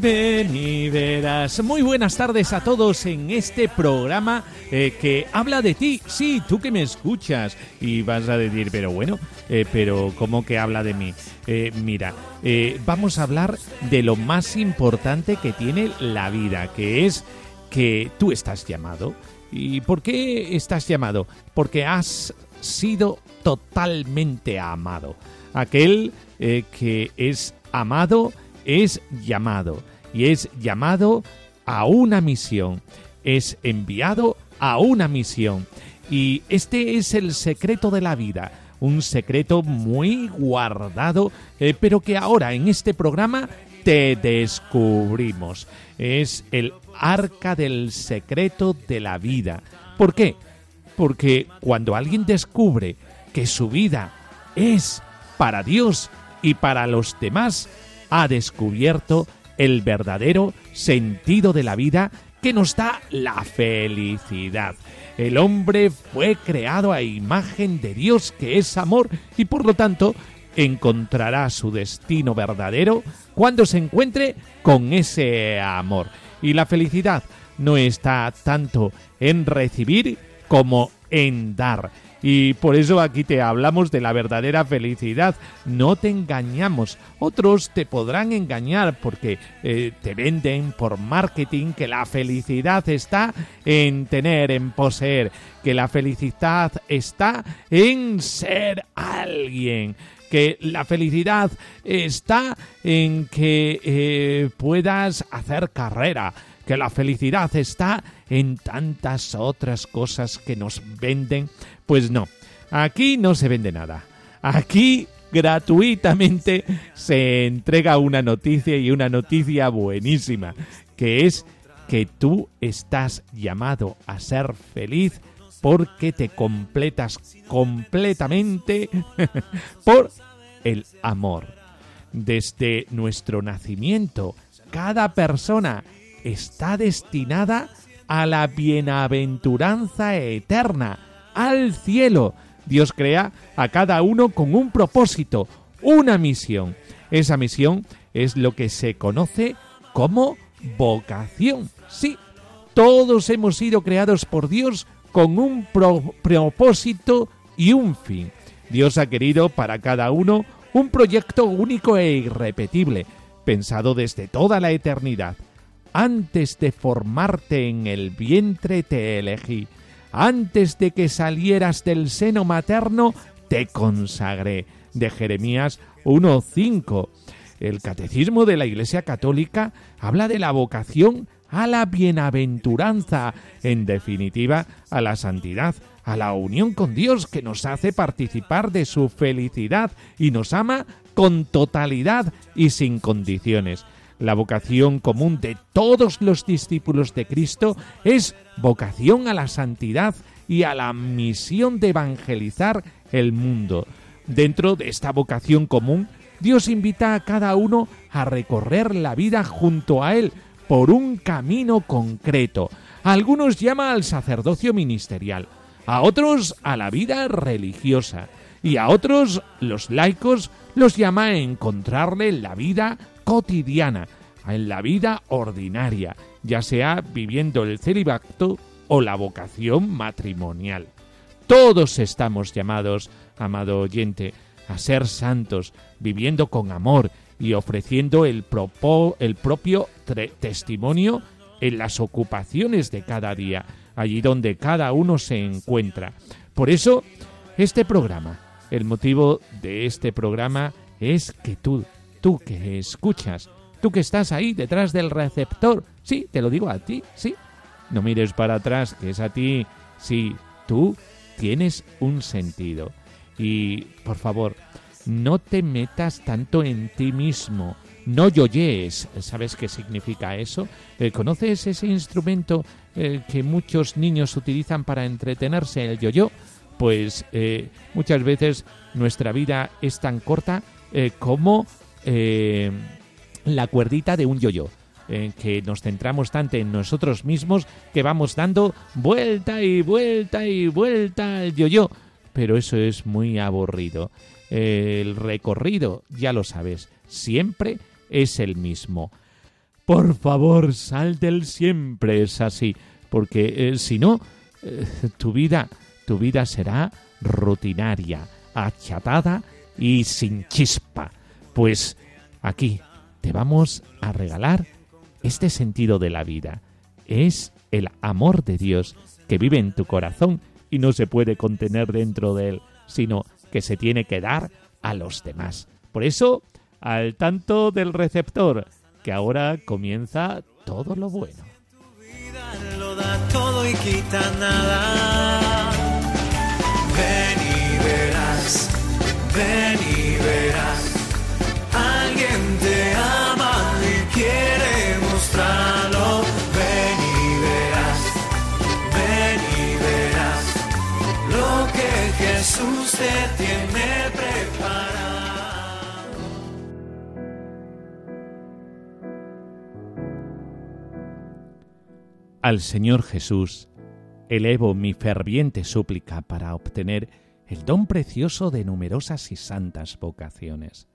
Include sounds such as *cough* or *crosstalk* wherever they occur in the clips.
ven. Muy buenas tardes a todos en este programa eh, que habla de ti. Sí, tú que me escuchas. Y vas a decir, pero bueno, eh, pero ¿cómo que habla de mí? Eh, mira, eh, vamos a hablar de lo más importante que tiene la vida, que es que tú estás llamado. ¿Y por qué estás llamado? Porque has sido totalmente amado. Aquel que es amado es llamado y es llamado a una misión, es enviado a una misión. Y este es el secreto de la vida, un secreto muy guardado, eh, pero que ahora en este programa te descubrimos. Es el arca del secreto de la vida. ¿Por qué? Porque cuando alguien descubre que su vida es para Dios y para los demás, ha descubierto verdadero sentido de la vida que nos da la felicidad. El hombre fue creado a imagen de Dios que es amor y por lo tanto encontrará su destino verdadero cuando se encuentre con ese amor. Y la felicidad no está tanto en recibir como en dar. Y por eso aquí te hablamos de la verdadera felicidad. No te engañamos. Otros te podrán engañar porque eh, te venden por marketing que la felicidad está en tener, en poseer, que la felicidad está en ser alguien que la felicidad está en que eh, puedas hacer carrera, que la felicidad está en tantas otras cosas que nos venden. Pues no, aquí no se vende nada. Aquí gratuitamente se entrega una noticia y una noticia buenísima, que es que tú estás llamado a ser feliz porque te completas completamente *laughs* por el amor. Desde nuestro nacimiento, cada persona está destinada a la bienaventuranza eterna, al cielo. Dios crea a cada uno con un propósito, una misión. Esa misión es lo que se conoce como vocación. Sí, todos hemos sido creados por Dios con un pro- propósito y un fin. Dios ha querido para cada uno un proyecto único e irrepetible, pensado desde toda la eternidad. Antes de formarte en el vientre te elegí. Antes de que salieras del seno materno te consagré. De Jeremías 1.5. El Catecismo de la Iglesia Católica habla de la vocación a la bienaventuranza, en definitiva, a la santidad, a la unión con Dios que nos hace participar de su felicidad y nos ama con totalidad y sin condiciones. La vocación común de todos los discípulos de Cristo es vocación a la santidad y a la misión de evangelizar el mundo. Dentro de esta vocación común, Dios invita a cada uno a recorrer la vida junto a Él por un camino concreto. A algunos llama al sacerdocio ministerial, a otros a la vida religiosa y a otros, los laicos, los llama a encontrarle en la vida cotidiana, en la vida ordinaria, ya sea viviendo el celibato o la vocación matrimonial. Todos estamos llamados, amado oyente, a ser santos, viviendo con amor y ofreciendo el, propo- el propio testimonio en las ocupaciones de cada día, allí donde cada uno se encuentra. Por eso, este programa, el motivo de este programa es que tú, tú que escuchas, tú que estás ahí detrás del receptor, sí, te lo digo a ti, sí. No mires para atrás, que es a ti, sí, tú tienes un sentido. Y, por favor, no te metas tanto en ti mismo. No yoyes, ¿sabes qué significa eso? Eh, ¿Conoces ese instrumento eh, que muchos niños utilizan para entretenerse, el yoyo? Pues eh, muchas veces nuestra vida es tan corta como la cuerdita de un yoyo. En que nos centramos tanto en nosotros mismos que vamos dando vuelta y vuelta y vuelta al yoyo. Pero eso es muy aburrido. El recorrido, ya lo sabes, siempre es el mismo. Por favor, sal del siempre es así, porque eh, si no, eh, tu vida, tu vida será rutinaria, achatada y sin chispa. Pues aquí te vamos a regalar este sentido de la vida. Es el amor de Dios que vive en tu corazón y no se puede contener dentro de él, sino que se tiene que dar a los demás. Por eso, al tanto del receptor, que ahora comienza todo lo bueno. Tu vida lo da todo y quita nada. Ven y verás, ven y verás. Quiere mostrarlo. Ven y verás, ven y verás lo que Jesús te tiene preparado. Al Señor Jesús elevo mi ferviente súplica para obtener el don precioso de numerosas y santas vocaciones.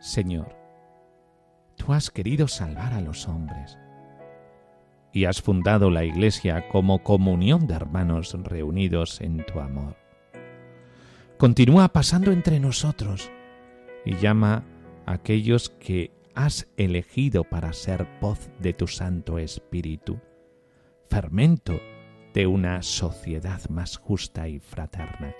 Señor, tú has querido salvar a los hombres y has fundado la Iglesia como comunión de hermanos reunidos en tu amor. Continúa pasando entre nosotros y llama a aquellos que has elegido para ser voz de tu Santo Espíritu, fermento de una sociedad más justa y fraterna.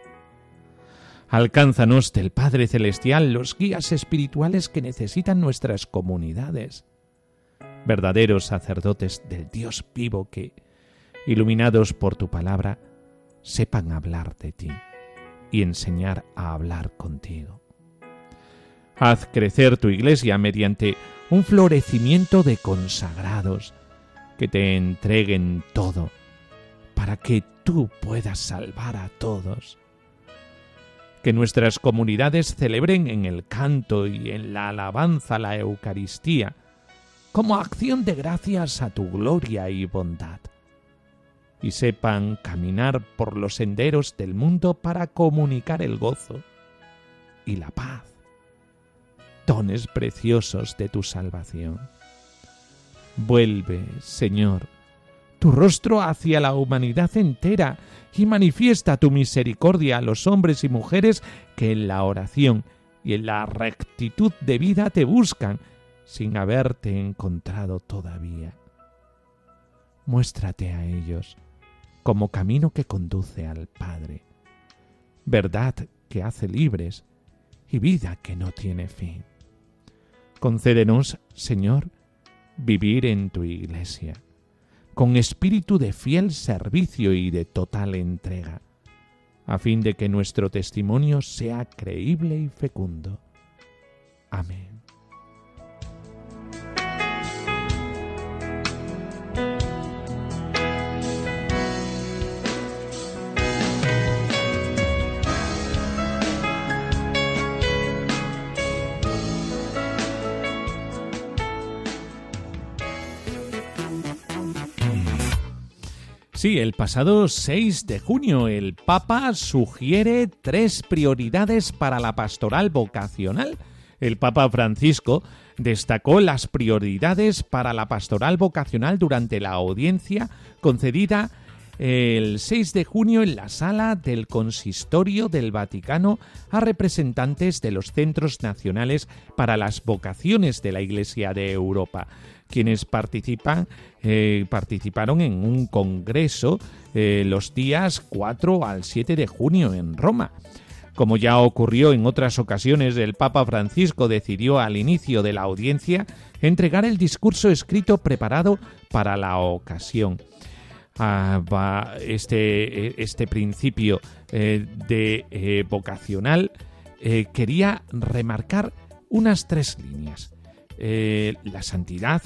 Alcánzanos del Padre Celestial los guías espirituales que necesitan nuestras comunidades, verdaderos sacerdotes del Dios vivo que, iluminados por tu palabra, sepan hablar de ti y enseñar a hablar contigo. Haz crecer tu iglesia mediante un florecimiento de consagrados que te entreguen todo para que tú puedas salvar a todos. Que nuestras comunidades celebren en el canto y en la alabanza la Eucaristía como acción de gracias a tu gloria y bondad. Y sepan caminar por los senderos del mundo para comunicar el gozo y la paz dones preciosos de tu salvación. Vuelve, Señor, tu rostro hacia la humanidad entera y manifiesta tu misericordia a los hombres y mujeres que en la oración y en la rectitud de vida te buscan sin haberte encontrado todavía. Muéstrate a ellos como camino que conduce al Padre, verdad que hace libres y vida que no tiene fin. Concédenos, Señor, vivir en tu iglesia, con espíritu de fiel servicio y de total entrega, a fin de que nuestro testimonio sea creíble y fecundo. Amén. Sí, el pasado 6 de junio el Papa sugiere tres prioridades para la pastoral vocacional. El Papa Francisco destacó las prioridades para la pastoral vocacional durante la audiencia concedida el 6 de junio en la sala del Consistorio del Vaticano a representantes de los centros nacionales para las vocaciones de la Iglesia de Europa quienes participan, eh, participaron en un congreso eh, los días 4 al 7 de junio en Roma. Como ya ocurrió en otras ocasiones, el Papa Francisco decidió al inicio de la audiencia entregar el discurso escrito preparado para la ocasión. Ah, este, este, principio eh, de vocacional quería remarcar unas tres líneas. la santidad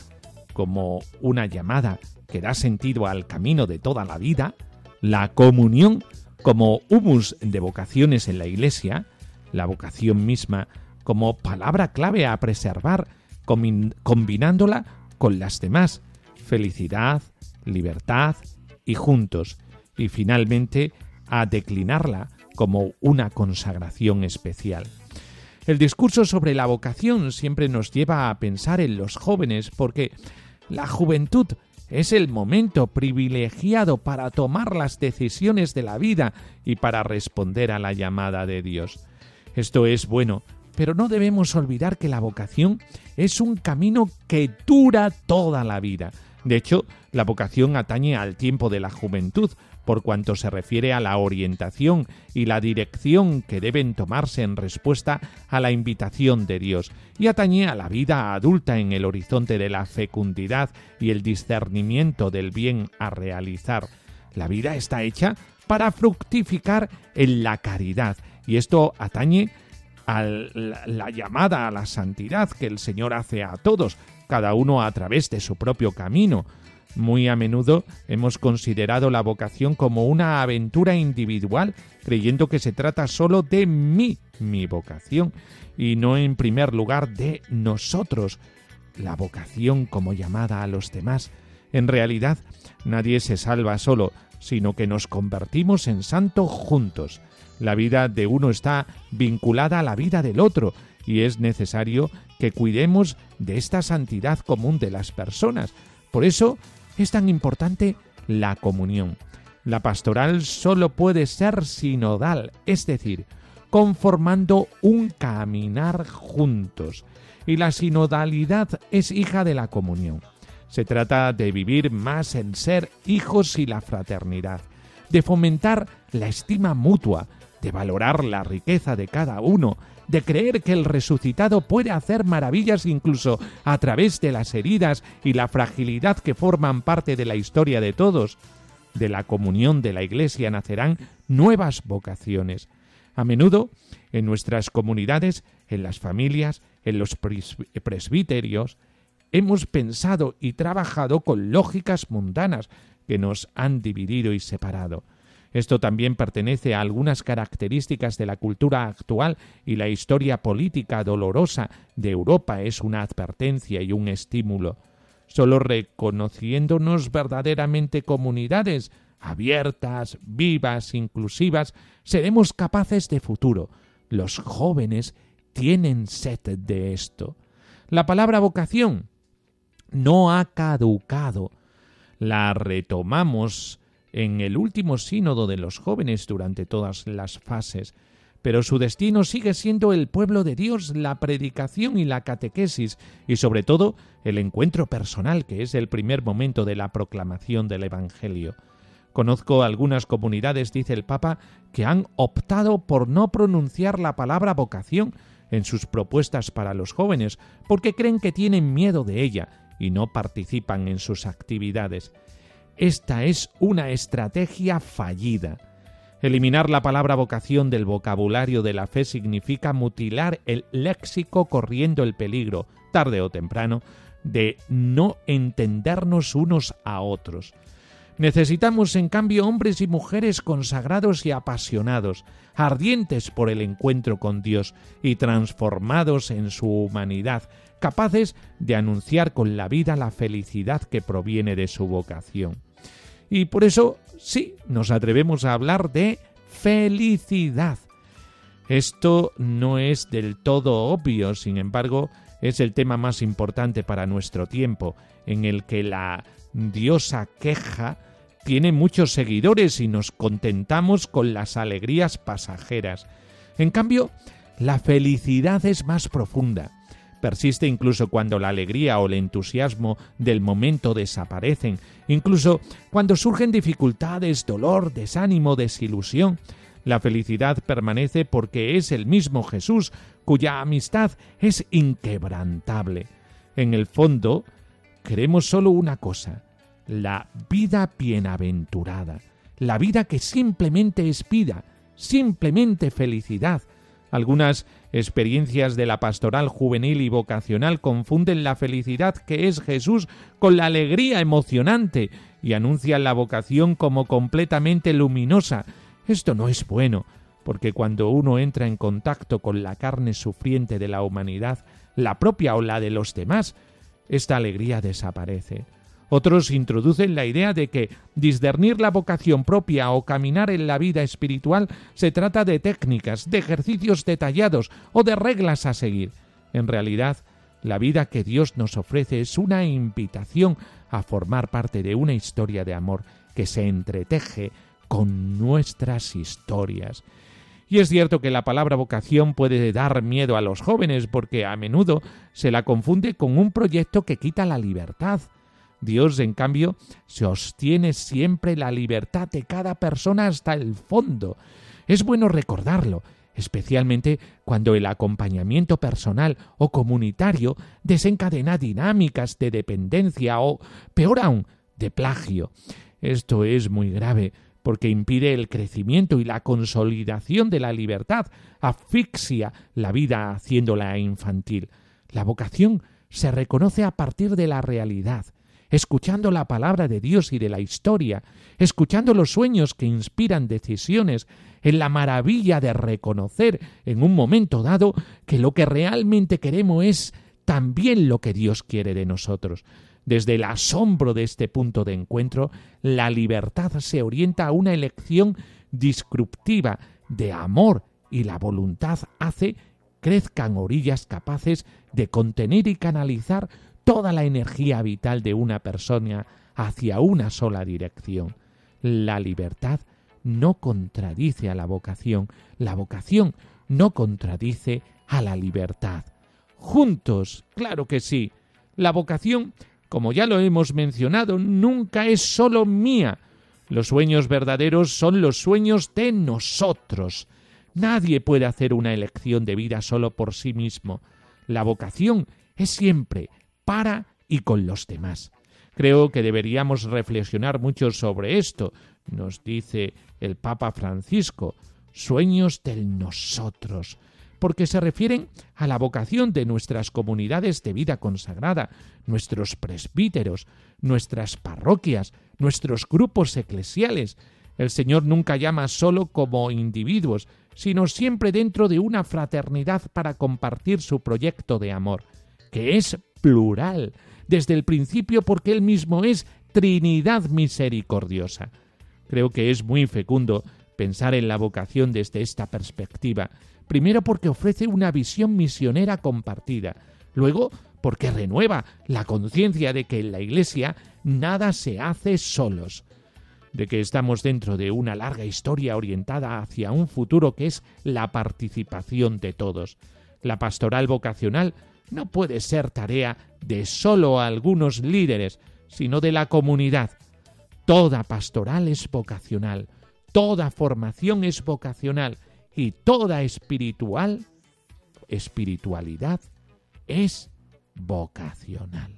como una llamada que da sentido al camino de toda la vida, la comunión como humus de vocaciones en la Iglesia, la vocación misma como palabra clave a preservar, combinándola con las demás, felicidad, libertad y juntos, y finalmente a declinarla como una consagración especial. El discurso sobre la vocación siempre nos lleva a pensar en los jóvenes porque la juventud es el momento privilegiado para tomar las decisiones de la vida y para responder a la llamada de Dios. Esto es bueno, pero no debemos olvidar que la vocación es un camino que dura toda la vida. De hecho, la vocación atañe al tiempo de la juventud, por cuanto se refiere a la orientación y la dirección que deben tomarse en respuesta a la invitación de Dios, y atañe a la vida adulta en el horizonte de la fecundidad y el discernimiento del bien a realizar. La vida está hecha para fructificar en la caridad, y esto atañe a la, llamada a la santidad que el Señor hace a todos, cada uno a través de su propio camino, muy a menudo hemos considerado la vocación como una aventura individual, creyendo que se trata solo de mí, mi vocación, y no en primer lugar de nosotros, la vocación como llamada a los demás. En realidad, nadie se salva solo, sino que nos convertimos en santos juntos. La vida de uno está vinculada a la vida del otro, y es necesario que cuidemos de esta santidad común de las personas. Por eso, es tan importante la comunión. La pastoral solo puede ser sinodal, es decir, conformando un caminar juntos. Y la sinodalidad es hija de la comunión. Se trata de vivir más en ser hijos y la fraternidad, de fomentar la estima mutua, de valorar la riqueza de cada uno, de creer que el resucitado puede hacer maravillas incluso a través de las heridas y la fragilidad que forman parte de la historia de todos. De la comunión de la Iglesia nacerán nuevas vocaciones. A menudo, en nuestras comunidades, en las familias, en los presbiterios, hemos pensado y trabajado con lógicas mundanas que nos han dividido y separado. Esto también pertenece a algunas características de la cultura actual y la historia política dolorosa de Europa es una advertencia y un estímulo. Solo reconociéndonos verdaderamente comunidades abiertas, vivas, inclusivas, seremos capaces de futuro. Los jóvenes tienen sed de esto. La palabra vocación no ha caducado. La retomamos en el último sínodo de los jóvenes durante todas las fases, pero su destino sigue siendo el pueblo de Dios, la predicación y la catequesis, y sobre todo el encuentro personal, que es el primer momento de la proclamación del Evangelio. Conozco algunas comunidades, dice el Papa, que han optado por no pronunciar la palabra vocación en sus propuestas para los jóvenes, porque creen que tienen miedo de ella y no participan en sus actividades. Esta es una estrategia fallida. Eliminar la palabra vocación del vocabulario de la fe significa mutilar el léxico corriendo el peligro, tarde o temprano, de no entendernos unos a otros. Necesitamos, en cambio, hombres y mujeres consagrados y apasionados, ardientes por el encuentro con Dios y transformados en su humanidad, capaces de anunciar con la vida la felicidad que proviene de su vocación. Y por eso sí, nos atrevemos a hablar de felicidad. Esto no es del todo obvio, sin embargo, es el tema más importante para nuestro tiempo, en el que la diosa queja tiene muchos seguidores y nos contentamos con las alegrías pasajeras. En cambio, la felicidad es más profunda persiste incluso cuando la alegría o el entusiasmo del momento desaparecen, incluso cuando surgen dificultades, dolor, desánimo, desilusión. La felicidad permanece porque es el mismo Jesús, cuya amistad es inquebrantable. En el fondo, queremos solo una cosa, la vida bienaventurada, la vida que simplemente es vida, simplemente felicidad. Algunas experiencias de la pastoral juvenil y vocacional confunden la felicidad que es Jesús con la alegría emocionante y anuncian la vocación como completamente luminosa. Esto no es bueno, porque cuando uno entra en contacto con la carne sufriente de la humanidad, la propia o la de los demás, esta alegría desaparece. Otros introducen la idea de que discernir la vocación propia o caminar en la vida espiritual se trata de técnicas, de ejercicios detallados o de reglas a seguir. En realidad, la vida que Dios nos ofrece es una invitación a formar parte de una historia de amor que se entreteje con nuestras historias. Y es cierto que la palabra vocación puede dar miedo a los jóvenes porque a menudo se la confunde con un proyecto que quita la libertad. Dios, en cambio, sostiene siempre la libertad de cada persona hasta el fondo. Es bueno recordarlo, especialmente cuando el acompañamiento personal o comunitario desencadena dinámicas de dependencia o, peor aún, de plagio. Esto es muy grave, porque impide el crecimiento y la consolidación de la libertad, asfixia la vida haciéndola infantil. La vocación se reconoce a partir de la realidad, escuchando la palabra de Dios y de la historia, escuchando los sueños que inspiran decisiones, en la maravilla de reconocer en un momento dado que lo que realmente queremos es también lo que Dios quiere de nosotros. Desde el asombro de este punto de encuentro, la libertad se orienta a una elección disruptiva de amor y la voluntad hace crezcan orillas capaces de contener y canalizar toda la energía vital de una persona hacia una sola dirección. La libertad no contradice a la vocación, la vocación no contradice a la libertad. Juntos, claro que sí. La vocación, como ya lo hemos mencionado, nunca es sólo mía. Los sueños verdaderos son los sueños de nosotros. Nadie puede hacer una elección de vida solo por sí mismo. La vocación es siempre para y con los demás. Creo que deberíamos reflexionar mucho sobre esto, nos dice el Papa Francisco, sueños del nosotros, porque se refieren a la vocación de nuestras comunidades de vida consagrada, nuestros presbíteros, nuestras parroquias, nuestros grupos eclesiales. El Señor nunca llama solo como individuos, sino siempre dentro de una fraternidad para compartir su proyecto de amor, que es plural, desde el principio porque Él mismo es Trinidad misericordiosa. Creo que es muy fecundo pensar en la vocación desde esta perspectiva, primero porque ofrece una visión misionera compartida, luego porque renueva la conciencia de que en la Iglesia nada se hace solos, de que estamos dentro de una larga historia orientada hacia un futuro que es la participación de todos. La pastoral vocacional no puede ser tarea de solo algunos líderes, sino de la comunidad. Toda pastoral es vocacional, toda formación es vocacional y toda espiritual espiritualidad es vocacional.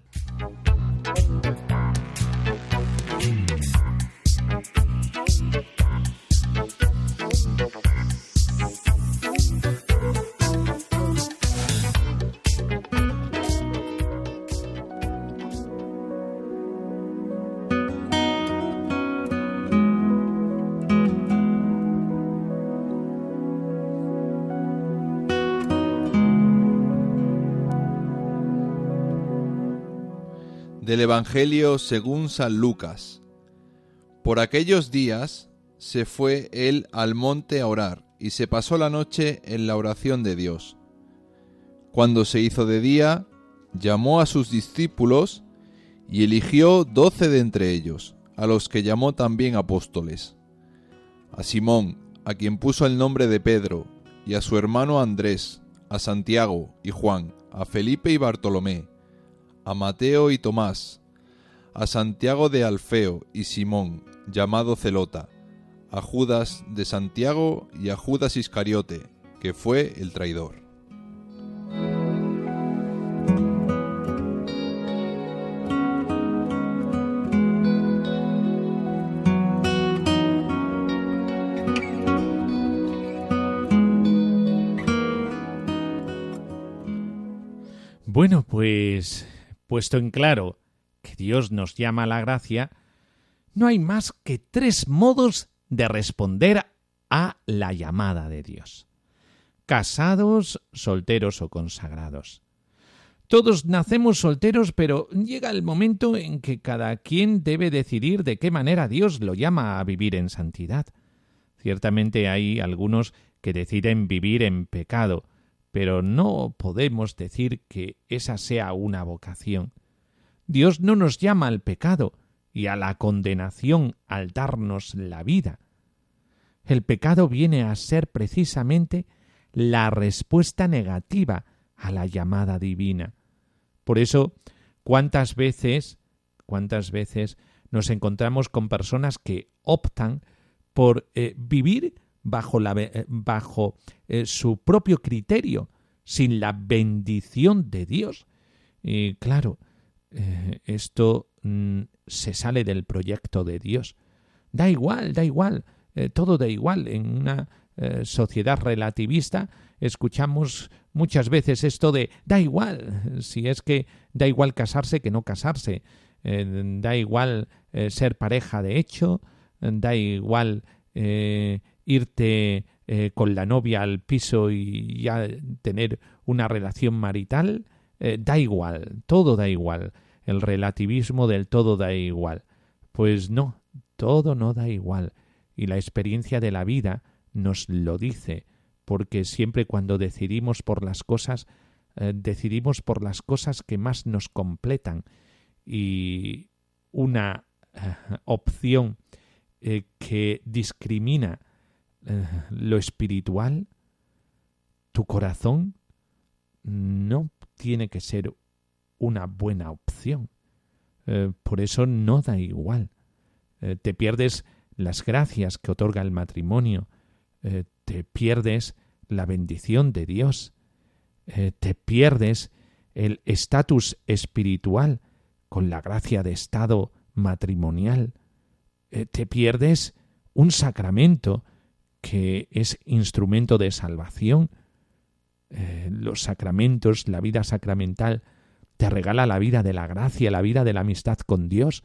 Del Evangelio según San Lucas. Por aquellos días se fue él al monte a orar y se pasó la noche en la oración de Dios. Cuando se hizo de día, llamó a sus discípulos y eligió doce de entre ellos, a los que llamó también apóstoles. A Simón, a quien puso el nombre de Pedro, y a su hermano Andrés, a Santiago y Juan, a Felipe y Bartolomé, a Mateo y Tomás, a Santiago de Alfeo y Simón, llamado Celota, a Judas de Santiago y a Judas Iscariote, que fue el traidor. Bueno, pues puesto en claro que Dios nos llama a la gracia, no hay más que tres modos de responder a la llamada de Dios. Casados, solteros o consagrados. Todos nacemos solteros, pero llega el momento en que cada quien debe decidir de qué manera Dios lo llama a vivir en santidad. Ciertamente hay algunos que deciden vivir en pecado, pero no podemos decir que esa sea una vocación. Dios no nos llama al pecado y a la condenación al darnos la vida. El pecado viene a ser precisamente la respuesta negativa a la llamada divina. Por eso, cuántas veces, cuántas veces nos encontramos con personas que optan por eh, vivir bajo, eh, bajo eh, su propio criterio, sin la bendición de Dios. Y claro, esto mm, se sale del proyecto de Dios. Da igual, da igual, todo da igual. En una sociedad relativista escuchamos muchas veces esto de da igual, si es que da igual casarse que no casarse, eh, da igual eh, ser pareja de hecho, da igual eh, irte con la novia al piso y ya tener una relación marital, da igual, todo da igual, el relativismo del todo da igual. Pues no, todo no da igual, y la experiencia de la vida nos lo dice, porque siempre cuando decidimos por las cosas, eh, decidimos por las cosas que más nos completan. Y una eh, opción eh, que discrimina lo espiritual, tu corazón no tiene que ser una buena opción. por eso no da igual. te pierdes las gracias que otorga el matrimonio, te pierdes la bendición de Dios, eh, te pierdes el estatus espiritual con la gracia de estado matrimonial, eh, te pierdes un sacramento que es instrumento de salvación. Eh, los sacramentos, la vida sacramental, te regala la vida de la gracia, la vida de la amistad con Dios.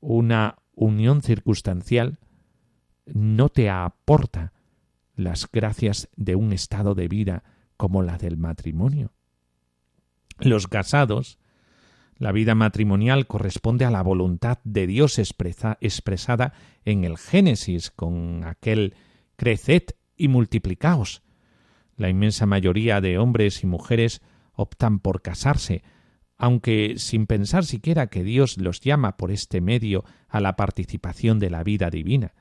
Una unión circunstancial no te aporta las gracias de un estado de vida como la del matrimonio. Los casados, la vida matrimonial corresponde a la voluntad de Dios expresada en el Génesis con aquel creced y multiplicaos. La inmensa mayoría de hombres y mujeres optan por casarse, aunque sin pensar siquiera que Dios los llama por este medio a la participación de la vida divina.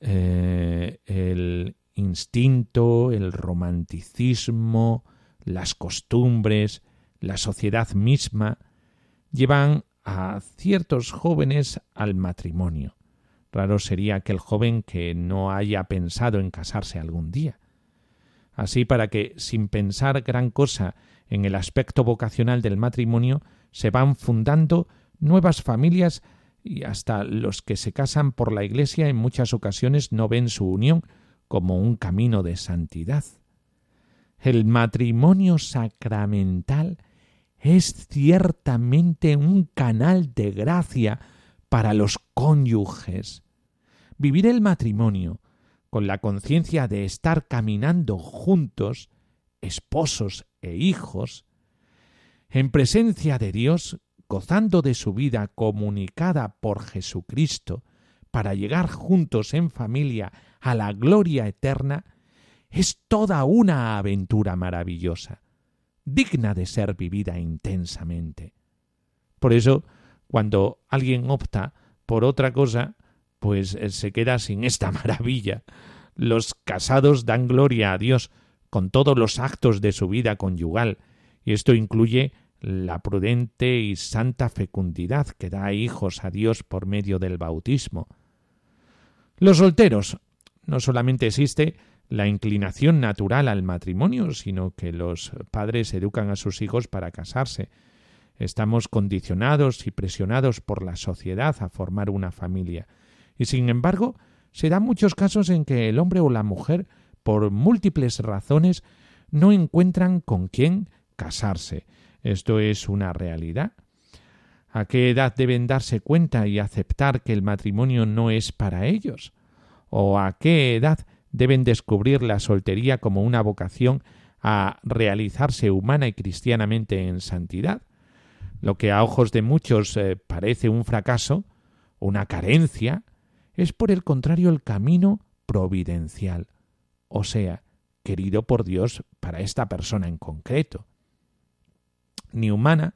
Eh, el instinto, el romanticismo, las costumbres, la sociedad misma, llevan a ciertos jóvenes al matrimonio. Raro sería aquel joven que no haya pensado en casarse algún día. Así para que, sin pensar gran cosa en el aspecto vocacional del matrimonio, se van fundando nuevas familias y hasta los que se casan por la Iglesia en muchas ocasiones no ven su unión como un camino de santidad. El matrimonio sacramental es ciertamente un canal de gracia para los cónyuges. Vivir el matrimonio con la conciencia de estar caminando juntos, esposos e hijos, en presencia de Dios, gozando de su vida comunicada por Jesucristo, para llegar juntos en familia a la gloria eterna, es toda una aventura maravillosa, digna de ser vivida intensamente. Por eso, cuando alguien opta por otra cosa, pues eh, se queda sin esta *laughs* maravilla. Los casados dan gloria a Dios con todos los actos de su vida conyugal, y esto incluye la prudente y santa fecundidad que da hijos a Dios por medio del bautismo. Los solteros. No solamente existe la inclinación natural al matrimonio, sino que los padres educan a sus hijos para casarse. Estamos condicionados y presionados por la sociedad a formar una familia. Y sin embargo, se dan muchos casos en que el hombre o la mujer, por múltiples razones, no encuentran con quién casarse. Esto es una realidad. ¿A qué edad deben darse cuenta y aceptar que el matrimonio no es para ellos? ¿O a qué edad deben descubrir la soltería como una vocación a realizarse humana y cristianamente en santidad? Lo que a ojos de muchos eh, parece un fracaso, una carencia, es por el contrario el camino providencial, o sea, querido por Dios para esta persona en concreto. Ni humana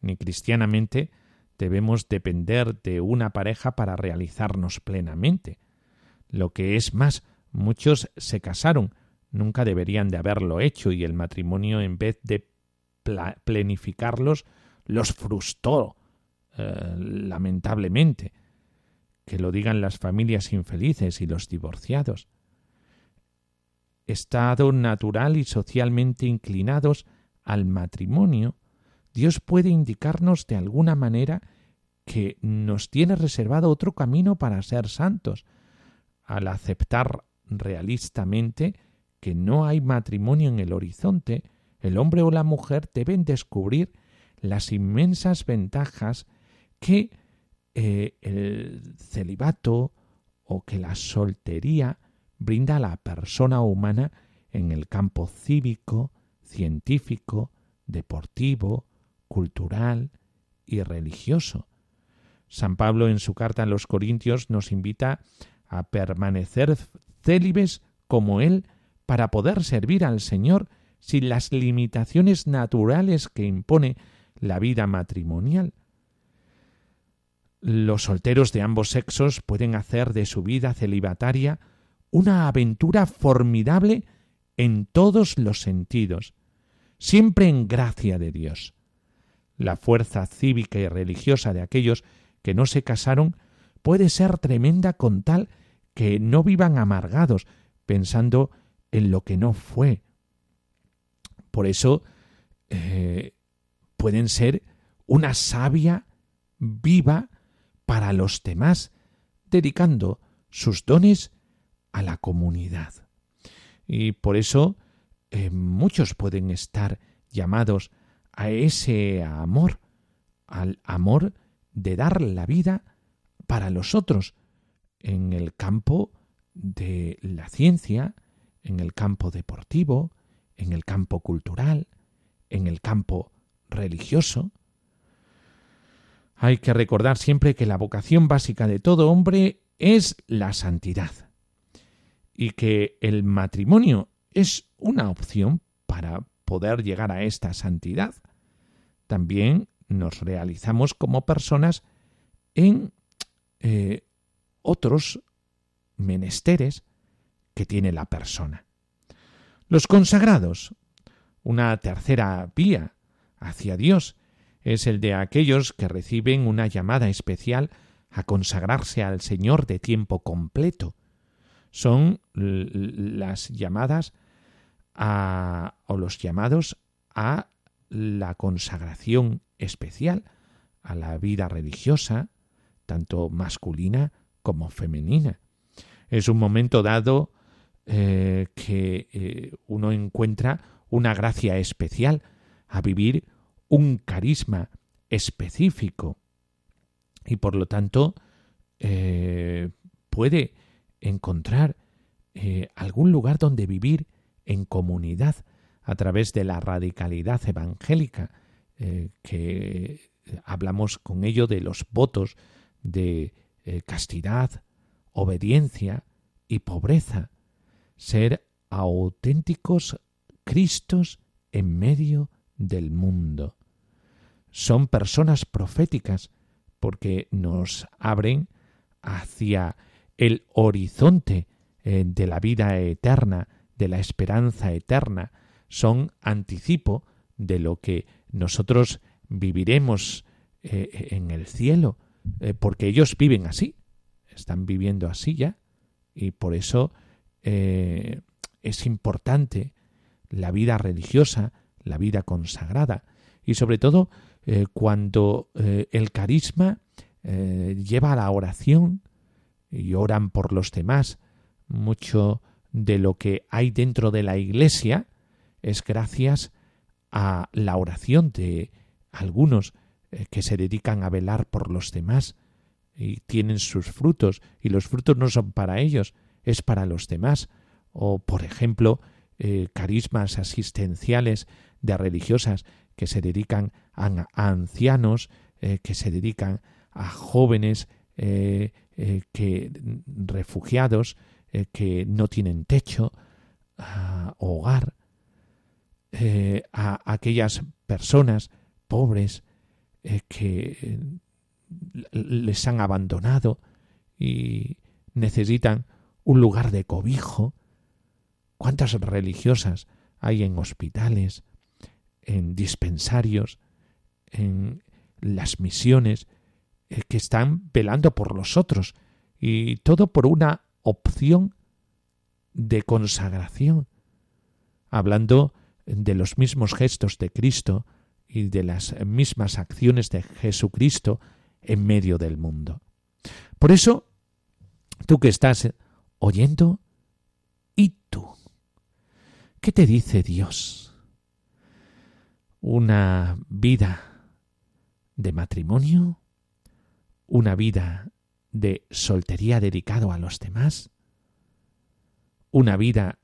ni cristianamente debemos depender de una pareja para realizarnos plenamente. Lo que es más, muchos se casaron, nunca deberían de haberlo hecho y el matrimonio en vez de planificarlos los frustró eh, lamentablemente. Que lo digan las familias infelices y los divorciados. Estado natural y socialmente inclinados al matrimonio, Dios puede indicarnos de alguna manera que nos tiene reservado otro camino para ser santos, al aceptar realistamente que no hay matrimonio en el horizonte, el hombre o la mujer deben descubrir las inmensas ventajas que eh, el celibato o que la soltería brinda a la persona humana en el campo cívico, científico, deportivo, cultural y religioso. San Pablo en su carta a los Corintios nos invita a permanecer célibes como Él para poder servir al Señor sin las limitaciones naturales que impone la vida matrimonial. Los solteros de ambos sexos pueden hacer de su vida celibataria una aventura formidable en todos los sentidos, siempre en gracia de Dios. La fuerza cívica y religiosa de aquellos que no se casaron puede ser tremenda con tal que no vivan amargados pensando en lo que no fue. Por eso eh, pueden ser una savia viva para los demás, dedicando sus dones a la comunidad. Y por eso eh, muchos pueden estar llamados a ese amor, al amor de dar la vida para los otros en el campo de la ciencia, en el campo deportivo, en el campo cultural, en el campo religioso. Hay que recordar siempre que la vocación básica de todo hombre es la santidad y que el matrimonio es una opción para poder llegar a esta santidad. También nos realizamos como personas en eh, otros menesteres que tiene la persona. Los consagrados, una tercera vía hacia Dios, es el de aquellos que reciben una llamada especial a consagrarse al Señor de tiempo completo. Son las llamadas a, o los llamados a la consagración especial a la vida religiosa, tanto masculina como femenina. Es un momento dado eh, que eh, uno encuentra una gracia especial a vivir un carisma específico y por lo tanto eh, puede encontrar algún lugar donde vivir en comunidad a través de la radicalidad evangélica, eh, que hablamos con ello de los votos de eh, castidad, obediencia y pobreza, ser auténticos Cristos en medio del mundo. Son personas proféticas porque nos abren hacia el horizonte eh, de la vida eterna, de la esperanza eterna, son anticipo de lo que nosotros viviremos eh, en el cielo, eh, porque ellos viven así, están viviendo así ya, Y por eso eh, es importante la vida religiosa, la vida consagrada, y sobre todo eh, cuando eh, el carisma lleva a la oración y oran por los demás. Mucho de lo que hay dentro de la iglesia es gracias a la oración de algunos que se dedican a velar por los demás y tienen sus frutos y los frutos no son para ellos, es para los demás. O, por ejemplo, eh, carismas asistenciales de religiosas que se dedican a, ancianos, eh, que se dedican a jóvenes eh, que refugiados que no tienen techo, a hogar, a aquellas personas pobres que les han abandonado y necesitan un lugar de cobijo. ¿Cuántas religiosas hay en hospitales, en dispensarios, en las misiones, eh, que están velando por los otros? Y todo por una opción de consagración, hablando de los mismos gestos de Cristo y de las mismas acciones de Jesucristo en medio del mundo. Por eso, tú que estás oyendo, ¿y tú? ¿Qué te dice Dios? ¿Una vida de matrimonio? ¿Una vida de soltería dedicado a los demás? ¿Una vida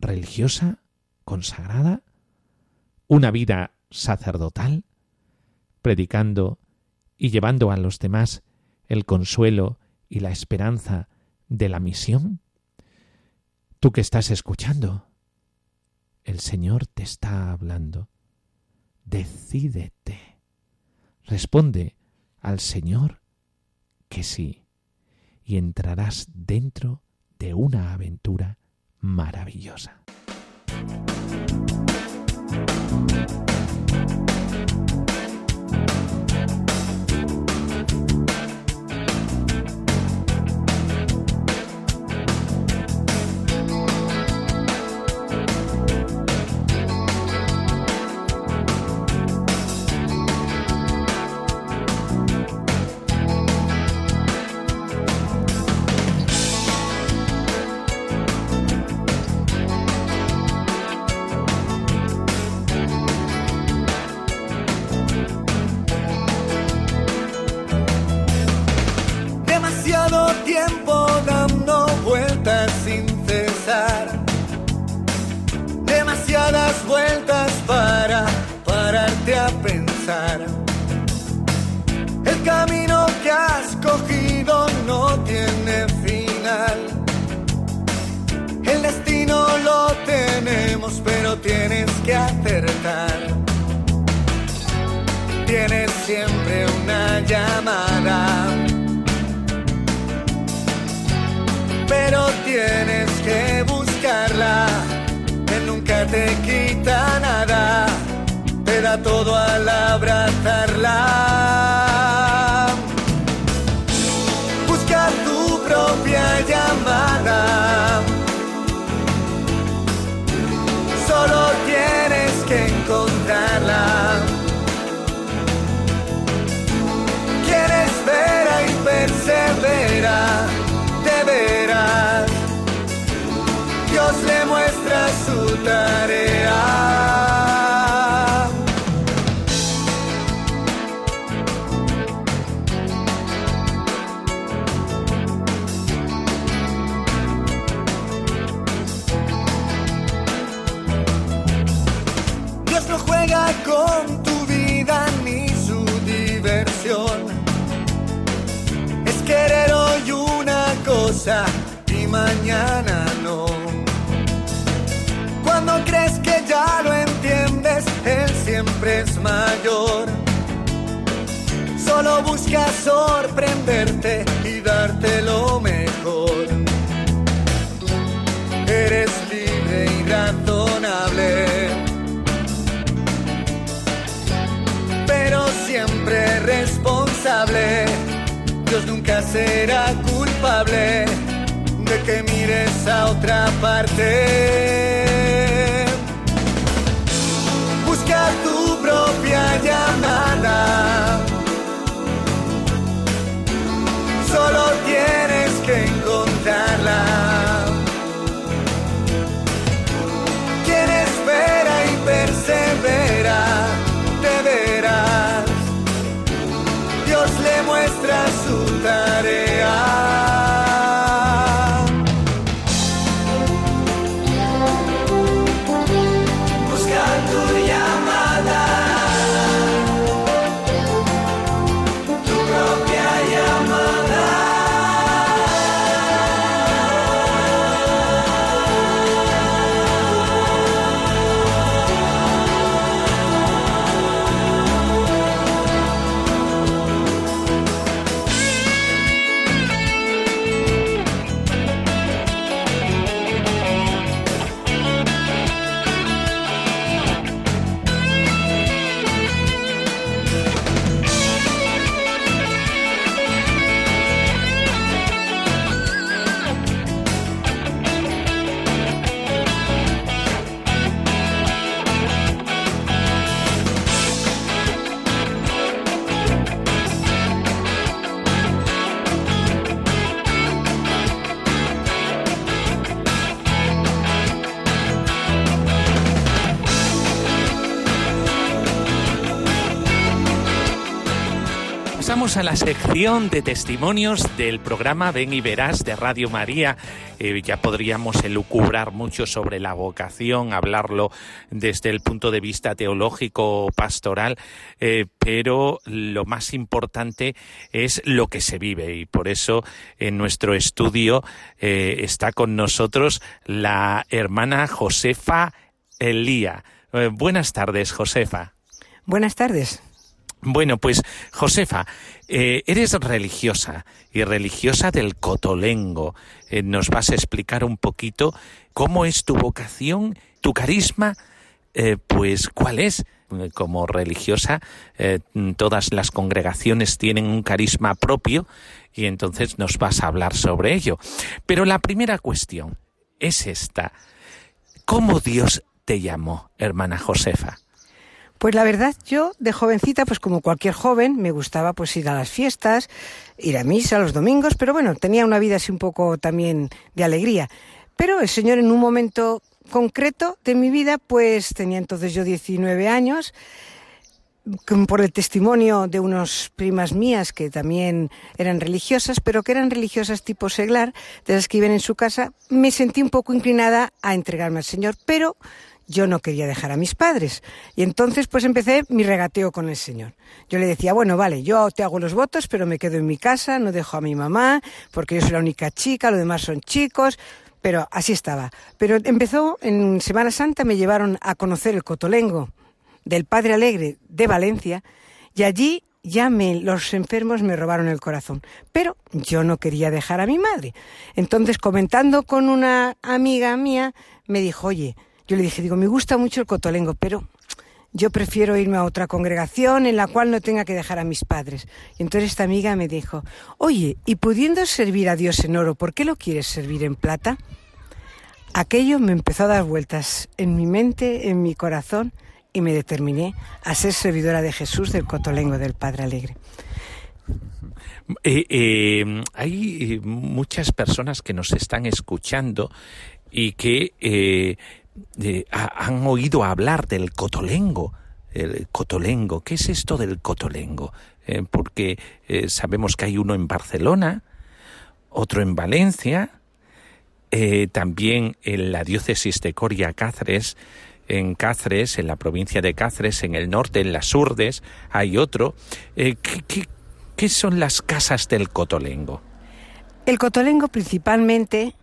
religiosa, consagrada? ¿Una vida sacerdotal, predicando y llevando a los demás el consuelo y la esperanza de la misión? Tú que estás escuchando, el Señor te está hablando. Decídete. Responde al Señor que sí, y entrarás dentro de una aventura maravillosa. Con siempre es mayor. Solo busca sorprenderte y darte lo mejor. Eres libre y razonable siempre responsable. Dios nunca será culpable de que mi mires a otra parte. Propia llamada. De testimonios del programa Ven y Verás de Radio María. Eh, ya podríamos elucubrar mucho sobre la vocación, hablarlo desde el punto de vista teológico pastoral, eh, pero lo más importante es lo que se vive y por eso en nuestro estudio eh, está con nosotros la hermana Josefa Elía. Buenas tardes, Josefa. Buenas tardes. Bueno, pues Josefa, eh, eres religiosa y religiosa del Cotolengo. Eh, nos vas a explicar un poquito cómo es tu vocación, tu carisma, eh, pues cuál es. Eh, Como religiosa, todas las congregaciones tienen un carisma propio y entonces nos vas a hablar sobre ello. Pero la primera cuestión es esta. ¿Cómo Dios te llamó, hermana Josefa? Pues la verdad, yo de jovencita, pues como cualquier joven, me gustaba pues ir a las fiestas, ir a misa los domingos, pero bueno, tenía una vida así un poco también de alegría. Pero el Señor en un momento concreto de mi vida, pues tenía entonces yo 19 años, por el testimonio de unas primas mías que también eran religiosas, pero que eran religiosas tipo seglar, de las que viven en su casa, me sentí un poco inclinada a entregarme al Señor, pero yo no quería dejar a mis padres. Y entonces pues empecé mi regateo con el Señor. Yo le decía, bueno, vale, yo te hago los votos, pero me quedo en mi casa, no dejo a mi mamá, porque yo soy la única chica, los demás son chicos, pero así estaba. Pero empezó, en Semana Santa me llevaron a conocer el Cotolengo del Padre Alegre de Valencia y allí ya me, los enfermos me robaron el corazón. Pero yo no quería dejar a mi madre. Entonces, comentando con una amiga mía, me dijo, oye, yo le dije, digo, me gusta mucho el Cotolengo, pero yo prefiero irme a otra congregación en la cual no tenga que dejar a mis padres. Y entonces esta amiga me dijo, oye, y pudiendo servir a Dios en oro, ¿por qué lo quieres servir en plata? Aquello me empezó a dar vueltas en mi mente, en mi corazón, y me determiné a ser servidora de Jesús del Cotolengo del Padre Alegre. Eh, eh, hay eh, muchas personas que nos están escuchando y que ha- han oído hablar del cotolengo. El cotolengo, ¿qué es esto del cotolengo? Eh, porque eh, sabemos que hay uno en Barcelona, otro en Valencia, eh, también en la diócesis de Coria Cáceres, en Cáceres, en la provincia de Cáceres, en el norte, en las Urdes, hay otro. Eh, ¿qué, qué, qué son las casas del Cotolengo? El Cotolengo principalmente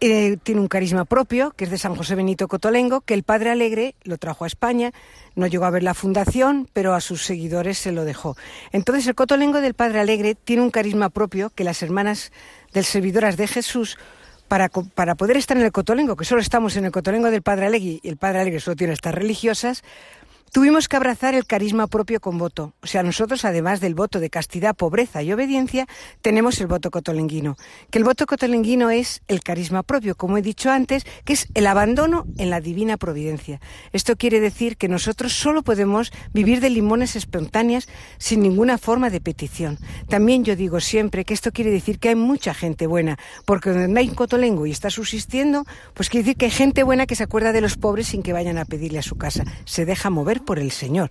eh, tiene un carisma propio, que es de San José Benito Cotolengo, que el Padre Alegre lo trajo a España, no llegó a ver la fundación, pero a sus seguidores se lo dejó. Entonces el Cotolengo del Padre Alegre tiene un carisma propio que las hermanas del Servidoras de Jesús, para, para poder estar en el Cotolengo, que solo estamos en el Cotolengo del Padre Alegre y el Padre Alegre solo tiene estas religiosas, Tuvimos que abrazar el carisma propio con voto. O sea, nosotros, además del voto de castidad, pobreza y obediencia, tenemos el voto cotolenguino. Que el voto cotolenguino es el carisma propio, como he dicho antes, que es el abandono en la divina providencia. Esto quiere decir que nosotros solo podemos vivir de limones espontáneas sin ninguna forma de petición. También yo digo siempre que esto quiere decir que hay mucha gente buena, porque donde hay cotolengo y está subsistiendo, pues quiere decir que hay gente buena que se acuerda de los pobres sin que vayan a pedirle a su casa. Se deja mover por el Señor.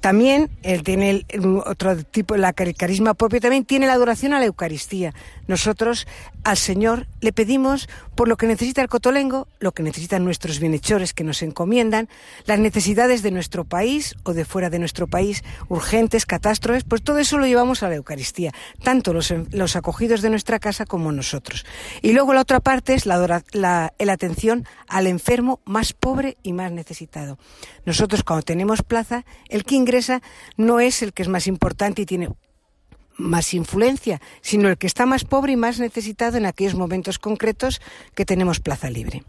También él tiene otro tipo, la carisma propio también tiene la adoración a la Eucaristía. Nosotros al Señor le pedimos por lo que necesita el cotolengo, lo que necesitan nuestros bienhechores que nos encomiendan, las necesidades de nuestro país o de fuera de nuestro país, urgentes, catástrofes, pues todo eso lo llevamos a la Eucaristía, tanto los, los acogidos de nuestra casa como nosotros. Y luego la otra parte es la, la, la atención al enfermo más pobre y más necesitado. Nosotros cuando tenemos plaza, el que ingresa no es el que es más importante y tiene más influencia, sino el que está más pobre y más necesitado en aquellos momentos concretos que tenemos plaza libre.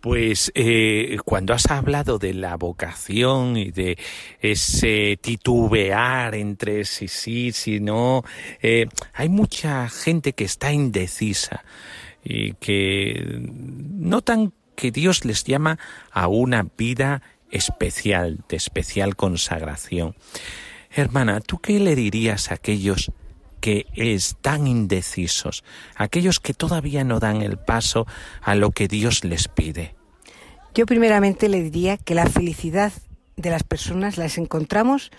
Pues eh, cuando has hablado de la vocación y de ese titubear entre si sí, si no, eh, hay mucha gente que está indecisa y que notan que Dios les llama a una vida especial, de especial consagración. Hermana, ¿tú qué le dirías a aquellos que están indecisos, aquellos que todavía no dan el paso a lo que Dios les pide? Yo primeramente le diría que la felicidad de las personas las encontramos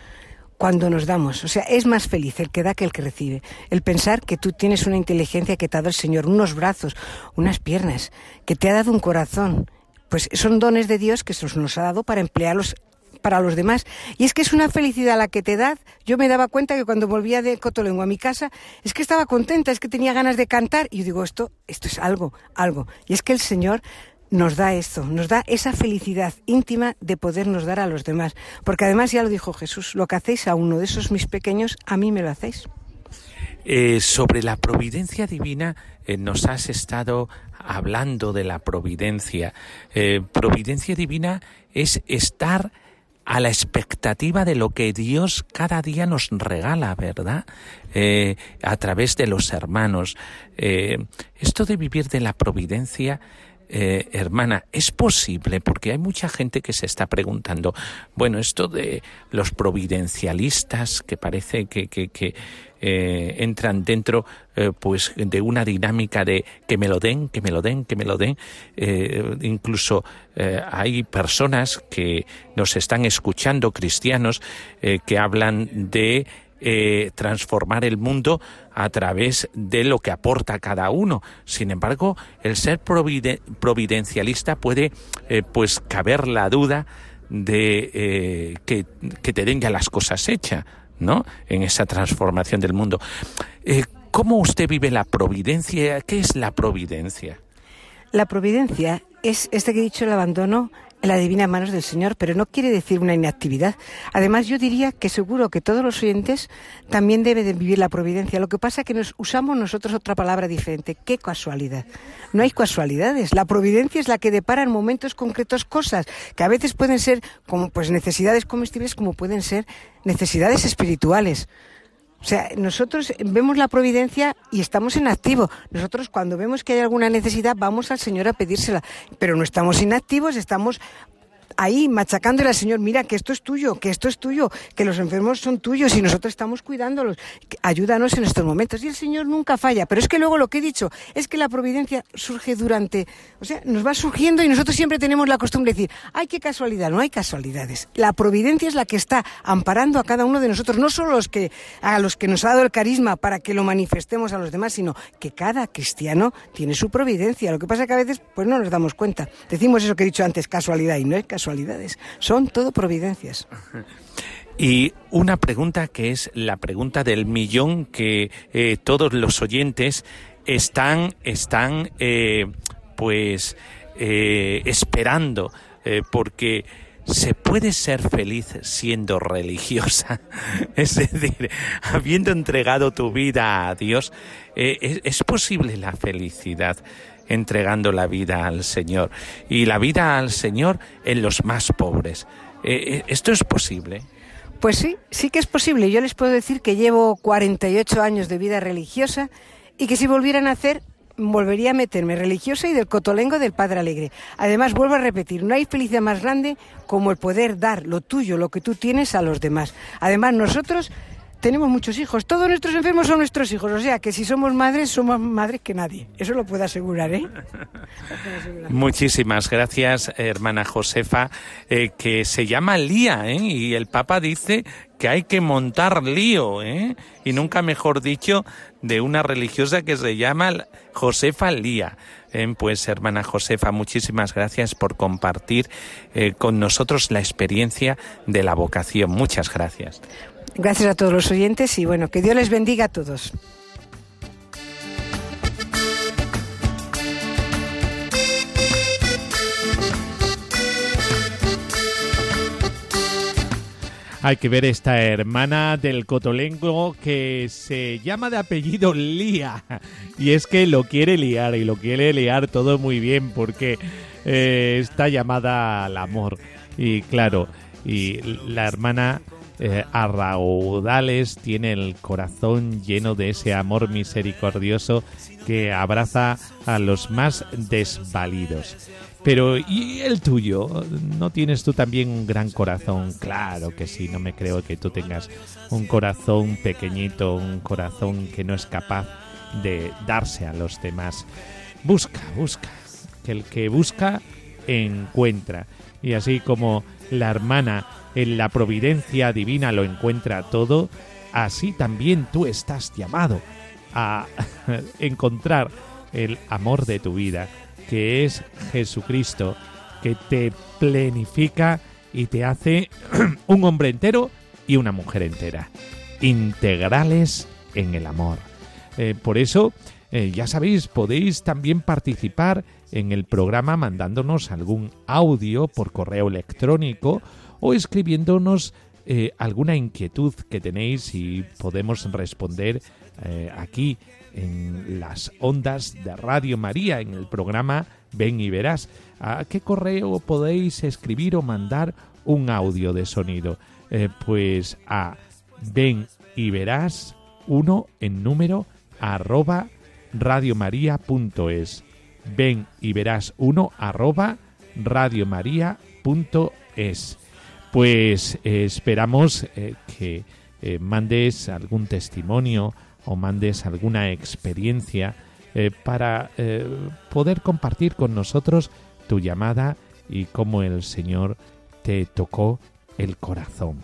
cuando nos damos. O sea, es más feliz el que da que el que recibe. El pensar que tú tienes una inteligencia que te ha dado el Señor, unos brazos, unas piernas, que te ha dado un corazón. Pues son dones de Dios que se nos ha dado para emplearlos para los demás. Y es que es una felicidad la que te da. Yo me daba cuenta que cuando volvía de Cotolengo a mi casa, es que estaba contenta, es que tenía ganas de cantar. Y yo digo, esto, esto es algo, algo. Y es que el Señor nos da esto, nos da esa felicidad íntima de podernos dar a los demás. Porque además ya lo dijo Jesús, lo que hacéis a uno de esos mis pequeños, a mí me lo hacéis. Eh, sobre la providencia divina eh, nos has estado hablando de la providencia. Eh, providencia divina es estar a la expectativa de lo que Dios cada día nos regala, ¿verdad? Eh, a través de los hermanos. Eh, esto de vivir de la providencia eh, hermana, ¿es posible? Porque hay mucha gente que se está preguntando, bueno, esto de los providencialistas que parece que, que, eh, entran dentro eh, pues de una dinámica de que me lo den, que me lo den, que me lo den. incluso hay personas que nos están escuchando, cristianos, que hablan de eh, transformar el mundo a través de lo que aporta cada uno. Sin embargo, el ser providencialista puede eh, pues caber la duda de eh, que, que, te den ya las cosas hechas, ¿no? En esa transformación del mundo. ¿Cómo usted vive la providencia? ¿Qué es la providencia? La providencia es este que he dicho, el abandono en la divina manos del Señor, pero no quiere decir una inactividad. Además, yo diría que seguro que todos los oyentes también deben de vivir la providencia. Lo que pasa es que nos usamos nosotros otra palabra diferente. ¡Qué casualidad! No hay casualidades. La providencia es la que depara en momentos concretos cosas que a veces pueden ser como pues necesidades comestibles, como pueden ser necesidades espirituales. O sea, nosotros vemos la providencia y estamos en activo. Nosotros cuando vemos que hay alguna necesidad vamos al Señor a pedírsela, pero no estamos inactivos, estamos ahí machacándole al Señor, mira que esto es tuyo, que esto es tuyo, que los enfermos son tuyos y nosotros estamos cuidándolos. Ayúdanos en estos momentos. Y el Señor nunca falla. Pero es que luego lo que he dicho es que la providencia surge durante, o sea, nos va surgiendo y nosotros siempre tenemos la costumbre de decir, ay, qué casualidad, no hay casualidades. La providencia es la que está amparando a cada uno de nosotros, no solo los que, a los que nos ha dado el carisma para que lo manifestemos a los demás, sino que cada cristiano tiene su providencia. Lo que pasa es que a veces pues no nos damos cuenta. Decimos eso que he dicho antes, casualidad, y no es casualidad son todo providencias. *laughs* Y una pregunta que es la pregunta del millón que eh, todos los oyentes están, están eh, pues eh, esperando, porque ¿Se puede ser feliz siendo religiosa? *laughs* Es decir, habiendo entregado tu vida a Dios, ¿es, posible la felicidad? Entregando la vida al Señor. Y la vida al Señor en los más pobres. Eh, ¿Esto es posible? Pues sí, sí que es posible. Yo les puedo decir que llevo 48 años de vida religiosa y que si volvieran a hacer volvería a meterme religiosa y del cotolengo del Padre Alegre. Además, vuelvo a repetir, no hay felicidad más grande como el poder dar lo tuyo, lo que tú tienes a los demás. Además, nosotros tenemos muchos hijos, todos nuestros enfermos son nuestros hijos, o sea que si somos madres, somos madres que nadie. Eso lo puedo asegurar, ¿eh? Muchísimas gracias, hermana Josefa, eh, que se llama Lía, ¿eh? Y el Papa dice que hay que montar lío, ¿eh? Y nunca mejor dicho, de una religiosa que se llama Josefa Lía. Eh, pues hermana Josefa, muchísimas gracias por compartir eh, con nosotros la experiencia de la vocación. Muchas gracias. Gracias a todos los oyentes y bueno, que Dios les bendiga a todos. Hay que ver esta hermana del cotolengo que se llama de apellido Lía. Y es que lo quiere liar y lo quiere liar todo muy bien porque eh, está llamada al amor. Y claro, y la hermana eh, a raudales tiene el corazón lleno de ese amor misericordioso que abraza a los más desvalidos. Pero ¿y el tuyo? ¿No tienes tú también un gran corazón? Claro que sí, no me creo que tú tengas un corazón pequeñito, un corazón que no es capaz de darse a los demás. Busca, busca, que el que busca encuentra. Y así como la hermana en la providencia divina lo encuentra todo, así también tú estás llamado a *laughs* encontrar el amor de tu vida que es Jesucristo, que te plenifica y te hace *clears throat* un hombre entero y una mujer entera, integrales en el amor. Eh, por eso, eh, ya sabéis, podéis también participar en el programa mandándonos algún audio por correo electrónico o escribiéndonos eh, alguna inquietud que tenéis y podemos responder aquí en las ondas de Radio María en el programa Ven y Verás. ¿A qué correo podéis escribir o mandar un audio de sonido? Eh, pues a Ven y Verás 1 en número arroba radiomaria.es. Ven y verás 1 arroba radiomaria.es. Pues eh, esperamos eh, que mandes algún testimonio, o mandes alguna experiencia eh, para eh, poder compartir con nosotros tu llamada y cómo el Señor te tocó el corazón.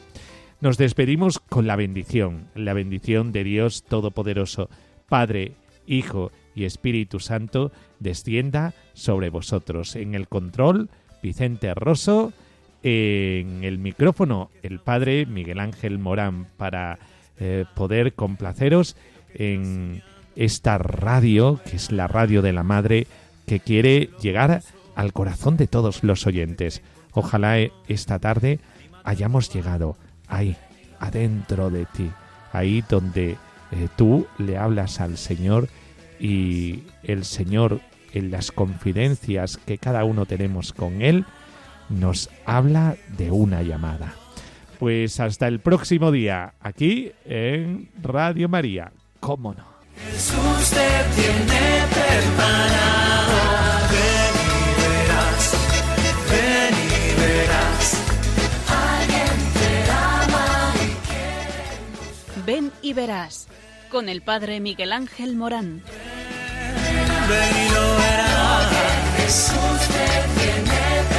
Nos despedimos con la bendición, la bendición de Dios Todopoderoso, Padre, Hijo y Espíritu Santo, descienda sobre vosotros. En el control, Vicente Rosso, en el micrófono, el Padre Miguel Ángel Morán, para eh, poder complaceros en esta radio, que es la radio de la Madre, que quiere llegar al corazón de todos los oyentes. Ojalá eh, esta tarde hayamos llegado ahí, adentro de ti, ahí donde eh, tú le hablas al Señor y el Señor en las confidencias que cada uno tenemos con Él, nos habla de una llamada. Pues hasta el próximo día, aquí en Radio María. ¿Cómo no? Jesús te tiene preparado. Ven y verás, ven y verás. Alguien te ama y Ven y verás, con el Padre Miguel Ángel Morán. Ven y lo verás. Jesús te